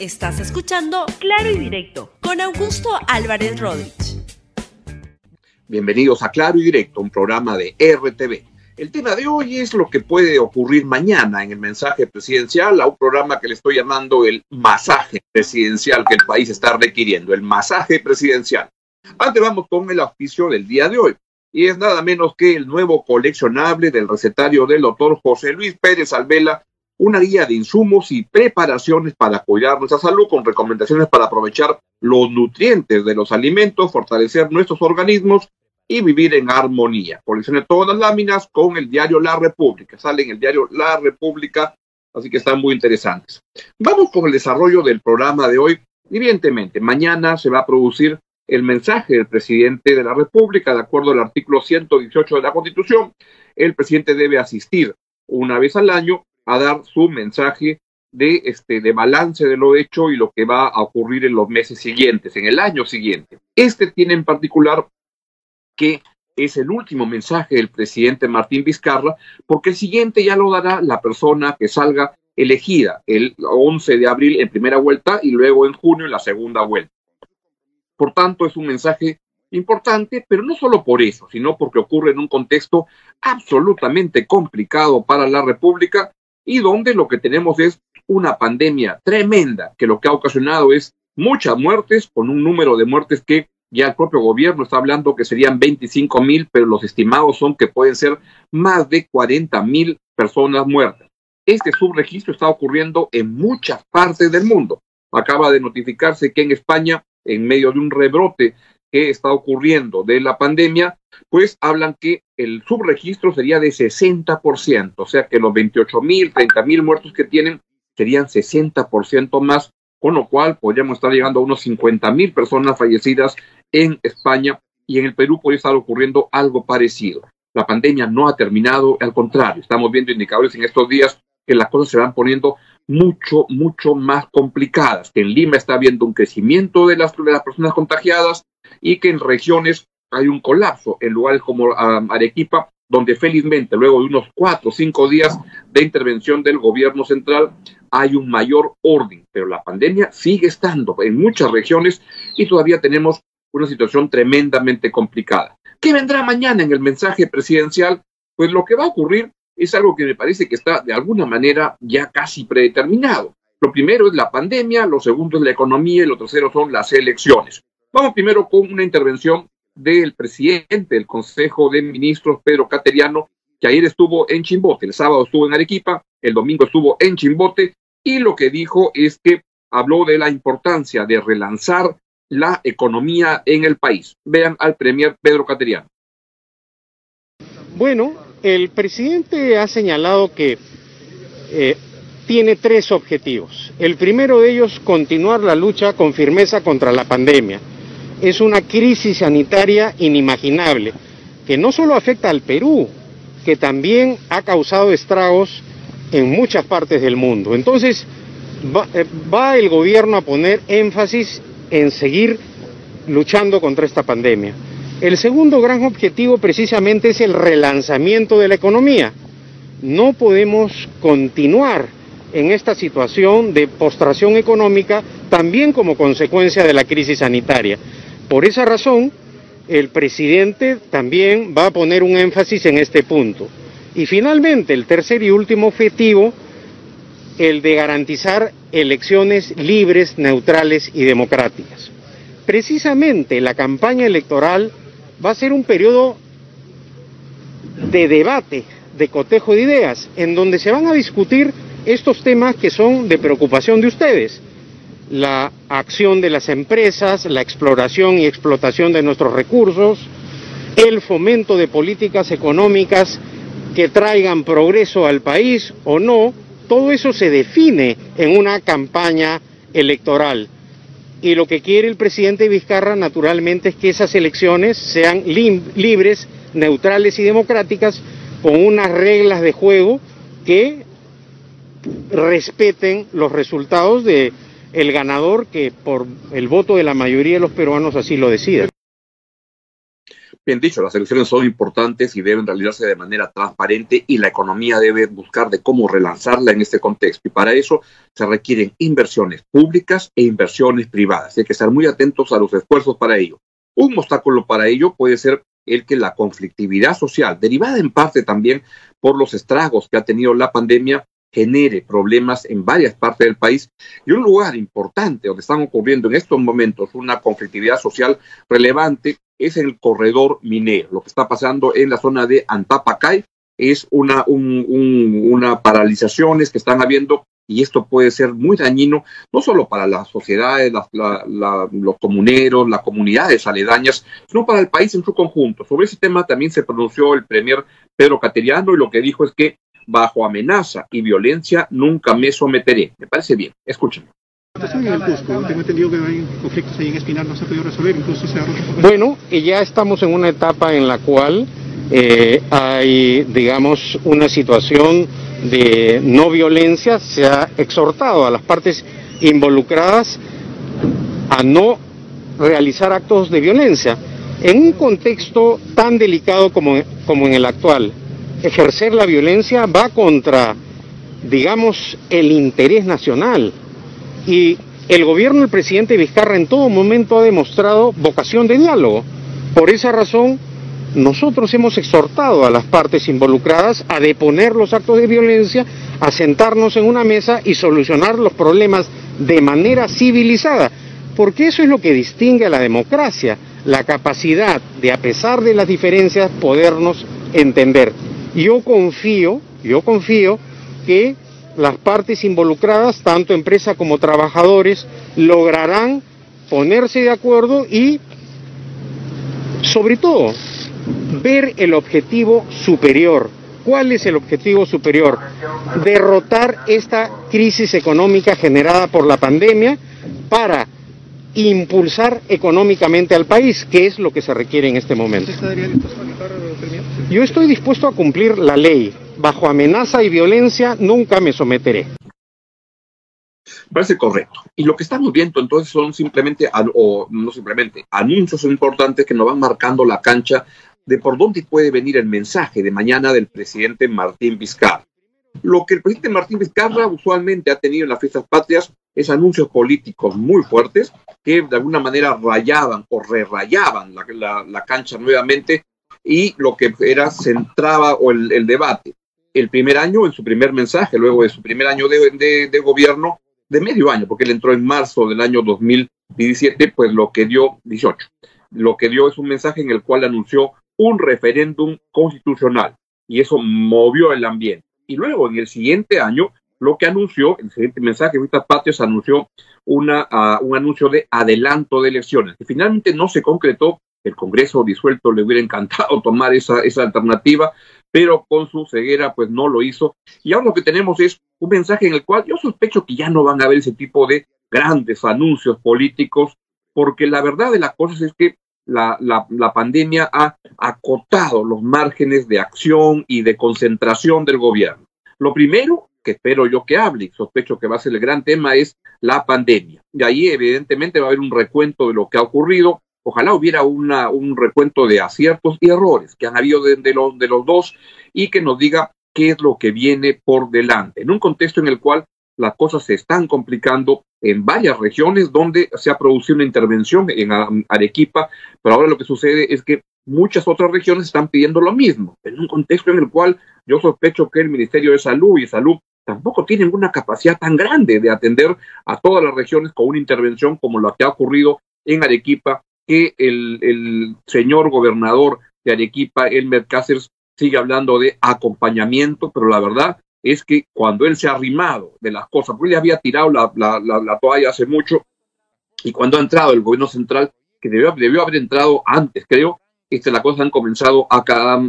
Estás escuchando Claro y Directo con Augusto Álvarez Rodríguez. Bienvenidos a Claro y Directo, un programa de RTV. El tema de hoy es lo que puede ocurrir mañana en el mensaje presidencial a un programa que le estoy llamando el masaje presidencial que el país está requiriendo, el masaje presidencial. Antes vamos con el auspicio del día de hoy y es nada menos que el nuevo coleccionable del recetario del doctor José Luis Pérez Alvela, una guía de insumos y preparaciones para cuidar nuestra salud con recomendaciones para aprovechar los nutrientes de los alimentos, fortalecer nuestros organismos y vivir en armonía. Coleccione todas las láminas con el diario La República. Sale en el diario La República, así que están muy interesantes. Vamos con el desarrollo del programa de hoy. Evidentemente, mañana se va a producir el mensaje del presidente de la República, de acuerdo al artículo 118 de la Constitución. El presidente debe asistir una vez al año a dar su mensaje de, este, de balance de lo hecho y lo que va a ocurrir en los meses siguientes, en el año siguiente. Este tiene en particular que es el último mensaje del presidente Martín Vizcarra, porque el siguiente ya lo dará la persona que salga elegida el 11 de abril en primera vuelta y luego en junio en la segunda vuelta. Por tanto, es un mensaje importante, pero no solo por eso, sino porque ocurre en un contexto absolutamente complicado para la República y donde lo que tenemos es una pandemia tremenda que lo que ha ocasionado es muchas muertes, con un número de muertes que ya el propio gobierno está hablando que serían 25 mil, pero los estimados son que pueden ser más de 40 mil personas muertas. Este subregistro está ocurriendo en muchas partes del mundo. Acaba de notificarse que en España, en medio de un rebrote que está ocurriendo de la pandemia, pues hablan que el subregistro sería de 60%, o sea que los 28 mil, 30 mil muertos que tienen serían 60% más, con lo cual podríamos estar llegando a unos 50 mil personas fallecidas en España y en el Perú podría estar ocurriendo algo parecido. La pandemia no ha terminado, al contrario, estamos viendo indicadores en estos días que las cosas se van poniendo mucho, mucho más complicadas, que en Lima está habiendo un crecimiento de las, de las personas contagiadas y que en regiones hay un colapso, en lugares como Arequipa, donde felizmente luego de unos cuatro o cinco días de intervención del gobierno central hay un mayor orden, pero la pandemia sigue estando en muchas regiones y todavía tenemos una situación tremendamente complicada. ¿Qué vendrá mañana en el mensaje presidencial? Pues lo que va a ocurrir es algo que me parece que está de alguna manera ya casi predeterminado. Lo primero es la pandemia, lo segundo es la economía y lo tercero son las elecciones. Vamos primero con una intervención del presidente del Consejo de Ministros, Pedro Cateriano, que ayer estuvo en Chimbote, el sábado estuvo en Arequipa, el domingo estuvo en Chimbote, y lo que dijo es que habló de la importancia de relanzar la economía en el país. Vean al Premier Pedro Cateriano. Bueno, el presidente ha señalado que eh, tiene tres objetivos. El primero de ellos, continuar la lucha con firmeza contra la pandemia. Es una crisis sanitaria inimaginable, que no solo afecta al Perú, que también ha causado estragos en muchas partes del mundo. Entonces, va, eh, va el gobierno a poner énfasis en seguir luchando contra esta pandemia. El segundo gran objetivo precisamente es el relanzamiento de la economía. No podemos continuar en esta situación de postración económica también como consecuencia de la crisis sanitaria. Por esa razón, el presidente también va a poner un énfasis en este punto. Y finalmente, el tercer y último objetivo el de garantizar elecciones libres, neutrales y democráticas. Precisamente la campaña electoral va a ser un periodo de debate, de cotejo de ideas, en donde se van a discutir estos temas que son de preocupación de ustedes. La acción de las empresas, la exploración y explotación de nuestros recursos, el fomento de políticas económicas que traigan progreso al país o no, todo eso se define en una campaña electoral. Y lo que quiere el presidente Vizcarra, naturalmente, es que esas elecciones sean libres, neutrales y democráticas, con unas reglas de juego que respeten los resultados de el ganador que por el voto de la mayoría de los peruanos así lo decida. Bien dicho, las elecciones son importantes y deben realizarse de manera transparente y la economía debe buscar de cómo relanzarla en este contexto. Y para eso se requieren inversiones públicas e inversiones privadas. Hay que estar muy atentos a los esfuerzos para ello. Un obstáculo para ello puede ser el que la conflictividad social, derivada en parte también por los estragos que ha tenido la pandemia, genere problemas en varias partes del país y un lugar importante donde están ocurriendo en estos momentos una conflictividad social relevante es el corredor minero. Lo que está pasando en la zona de Antapacay es una, una paralizaciones que están habiendo y esto puede ser muy dañino no solo para las sociedades, los comuneros, las comunidades aledañas, sino para el país en su conjunto. Sobre ese tema también se pronunció el premier Pedro Cateriano y lo que dijo es que bajo amenaza y violencia nunca me someteré. Me parece bien. Escúchenme. Bueno, ya estamos en una etapa en la cual eh, hay, digamos, una situación de no violencia. Se ha exhortado a las partes involucradas a no realizar actos de violencia. En un contexto tan delicado como, como en el actual, ejercer la violencia va contra, digamos, el interés nacional. Y el gobierno del presidente Vizcarra en todo momento ha demostrado vocación de diálogo. Por esa razón, nosotros hemos exhortado a las partes involucradas a deponer los actos de violencia, a sentarnos en una mesa y solucionar los problemas de manera civilizada, porque eso es lo que distingue a la democracia, la capacidad de, a pesar de las diferencias, podernos entender. Yo confío, yo confío que las partes involucradas, tanto empresa como trabajadores, lograrán ponerse de acuerdo y, sobre todo, ver el objetivo superior. ¿Cuál es el objetivo superior? Derrotar esta crisis económica generada por la pandemia para impulsar económicamente al país, que es lo que se requiere en este momento. Yo estoy dispuesto a cumplir la ley. Bajo amenaza y violencia nunca me someteré. Parece correcto. Y lo que estamos viendo entonces son simplemente, o no simplemente, anuncios importantes que nos van marcando la cancha de por dónde puede venir el mensaje de mañana del presidente Martín Vizcarra. Lo que el presidente Martín Vizcarra usualmente ha tenido en las fiestas patrias es anuncios políticos muy fuertes que de alguna manera rayaban o rerayaban la, la, cancha nuevamente y lo que era centraba o el, debate. El primer año, en su primer mensaje, luego de su primer año de, de, gobierno, de medio año, porque él entró en marzo del año 2017, pues lo que dio, 18, lo que dio es un mensaje en el cual anunció un referéndum constitucional y eso movió el ambiente. Y luego en el siguiente año lo que anunció, el siguiente mensaje, Vistas Patrias anunció una, uh, un anuncio de adelanto de elecciones, finalmente no se concretó, el Congreso disuelto le hubiera encantado tomar esa, esa alternativa, pero con su ceguera pues no lo hizo. Y ahora lo que tenemos es un mensaje en el cual yo sospecho que ya no van a haber ese tipo de grandes anuncios políticos, porque la verdad de las cosas es que la, la, pandemia ha acotado los márgenes de acción y de concentración del gobierno. Lo primero que espero yo que hable, sospecho que va a ser el gran tema, es la pandemia. Y ahí evidentemente va a haber un recuento de lo que ha ocurrido. Ojalá hubiera una, un recuento de aciertos y errores que han habido de, los, de los dos y que nos diga qué es lo que viene por delante, en un contexto en el cual las cosas se están complicando en varias regiones donde se ha producido una intervención en Arequipa, pero ahora lo que sucede es que muchas otras regiones están pidiendo lo mismo, en un contexto en el cual yo sospecho que el Ministerio de Salud y Salud tampoco tienen una capacidad tan grande de atender a todas las regiones con una intervención como la que ha ocurrido en Arequipa, que el, señor gobernador de Arequipa, Elmer Cáceres, sigue hablando de acompañamiento, pero la verdad es que cuando él se ha arrimado de las cosas, porque él había tirado la, la, la, toalla hace mucho, y cuando ha entrado el gobierno central, que debió, debió haber entrado antes, creo, este, las cosas han comenzado a,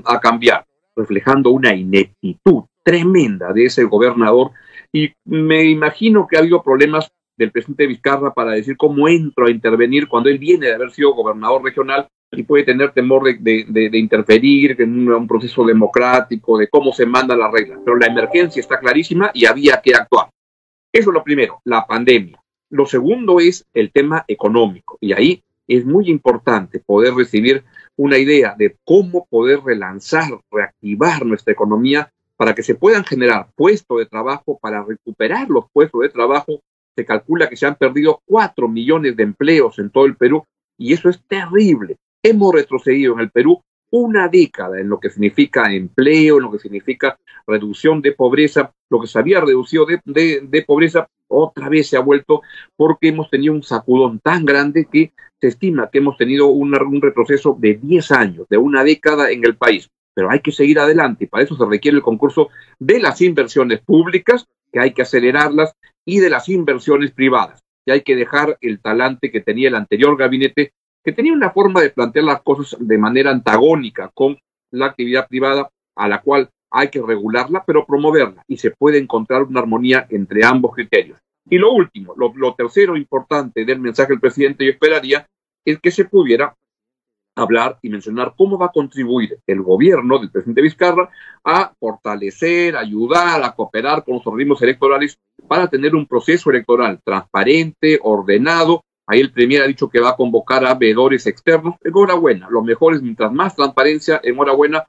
a cambiar, reflejando una ineptitud tremenda de ese gobernador y me imagino que ha habido problemas del presidente Vizcarra para decir cómo entro a intervenir cuando él viene de haber sido gobernador regional y puede tener temor de, de, interferir en un, un, proceso democrático, de cómo se manda la regla. Pero la emergencia está clarísima y había que actuar. Eso es lo primero, la pandemia. Lo segundo es el tema económico y ahí es muy importante poder recibir una idea de cómo poder relanzar, reactivar nuestra economía para que se puedan generar puestos de trabajo, para recuperar los puestos de trabajo. Se calcula que se han perdido cuatro millones de empleos en todo el Perú y eso es terrible. Hemos retrocedido en el Perú una década en lo que significa empleo, en lo que significa reducción de pobreza, lo que se había reducido de, pobreza otra vez se ha vuelto porque hemos tenido un sacudón tan grande que se estima que hemos tenido un retroceso de 10 años, de una década en el país. Pero hay que seguir adelante. Y para eso se requiere el concurso de las inversiones públicas, que hay que acelerarlas, y de las inversiones privadas, que hay que dejar el talante que tenía el anterior gabinete que tenía una forma de plantear las cosas de manera antagónica con la actividad privada, a la cual hay que regularla, pero promoverla, y se puede encontrar una armonía entre ambos criterios. Y lo último, lo, tercero importante del mensaje del presidente, yo esperaría, es que se pudiera hablar y mencionar cómo va a contribuir el gobierno del presidente Vizcarra a fortalecer, ayudar, a cooperar con los organismos electorales para tener un proceso electoral transparente, ordenado Ahí el Premier ha dicho que va a convocar a veedores externos. Enhorabuena, lo mejor es mientras más transparencia, enhorabuena.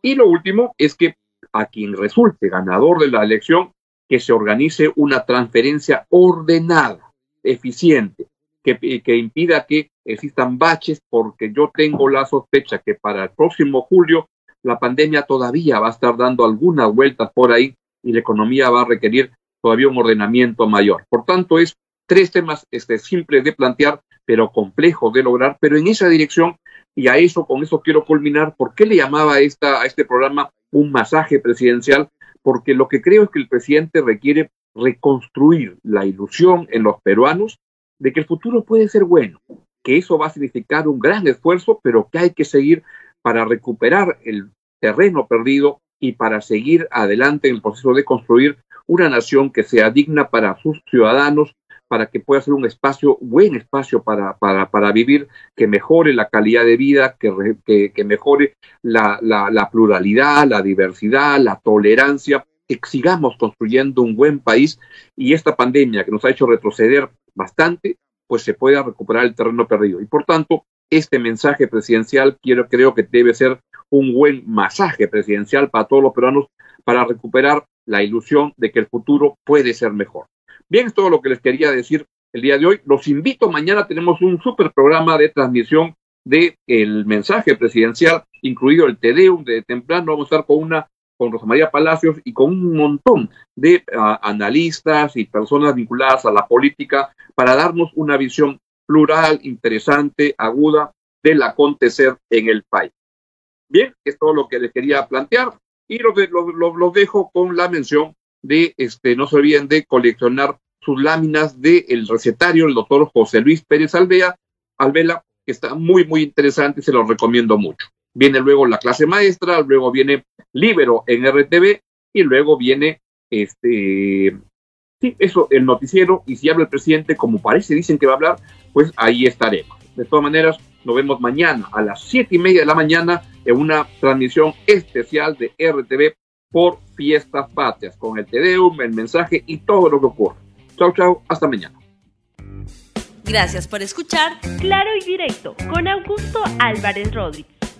Y lo último es que a quien resulte ganador de la elección, que se organice una transferencia ordenada, eficiente, que, impida que existan baches, porque yo tengo la sospecha que para el próximo julio la pandemia todavía va a estar dando algunas vueltas por ahí y la economía va a requerir todavía un ordenamiento mayor. Por tanto, es tres temas este, simples de plantear, pero complejos de lograr, pero en esa dirección, y a eso, con eso quiero culminar, ¿por qué le llamaba esta, a este programa un masaje presidencial? Porque lo que creo es que el presidente requiere reconstruir la ilusión en los peruanos de que el futuro puede ser bueno, que eso va a significar un gran esfuerzo, pero que hay que seguir para recuperar el terreno perdido y para seguir adelante en el proceso de construir una nación que sea digna para sus ciudadanos, para que pueda ser un espacio, buen espacio para, para, para vivir, que mejore la calidad de vida, que, que, mejore la, la, la, pluralidad, la diversidad, la tolerancia, que sigamos construyendo un buen país. Y esta pandemia que nos ha hecho retroceder bastante, pues se pueda recuperar el terreno perdido. Y por tanto, este mensaje presidencial quiero, creo que debe ser un buen masaje presidencial para todos los peruanos para recuperar la ilusión de que el futuro puede ser mejor. Bien, es todo lo que les quería decir el día de hoy. Los invito, mañana tenemos un super programa de transmisión del el mensaje presidencial, incluido el Tedeum de temprano. Vamos a estar con una con Rosa María Palacios y con un montón de ah, analistas y personas vinculadas a la política para darnos una visión plural, interesante, aguda del acontecer en el país. Bien, es todo lo que les quería plantear y los, los dejo con la mención de, este, no se olviden de coleccionar sus láminas del recetario del doctor José Luis Pérez Alvea, Alvela, que está muy, muy interesante, se lo recomiendo mucho. Viene luego la clase maestra, luego viene Libero en RTV y luego viene este, sí, eso, el noticiero, y si habla el presidente, como parece, dicen que va a hablar, pues ahí estaremos. De todas maneras, nos vemos mañana a las siete y media de la mañana en una transmisión especial de RTV por fiestas patrias, con el Tedeum, el mensaje y todo lo que ocurre. Chau, chau, hasta mañana. Gracias por escuchar Claro y Directo con Augusto Álvarez Rodríguez.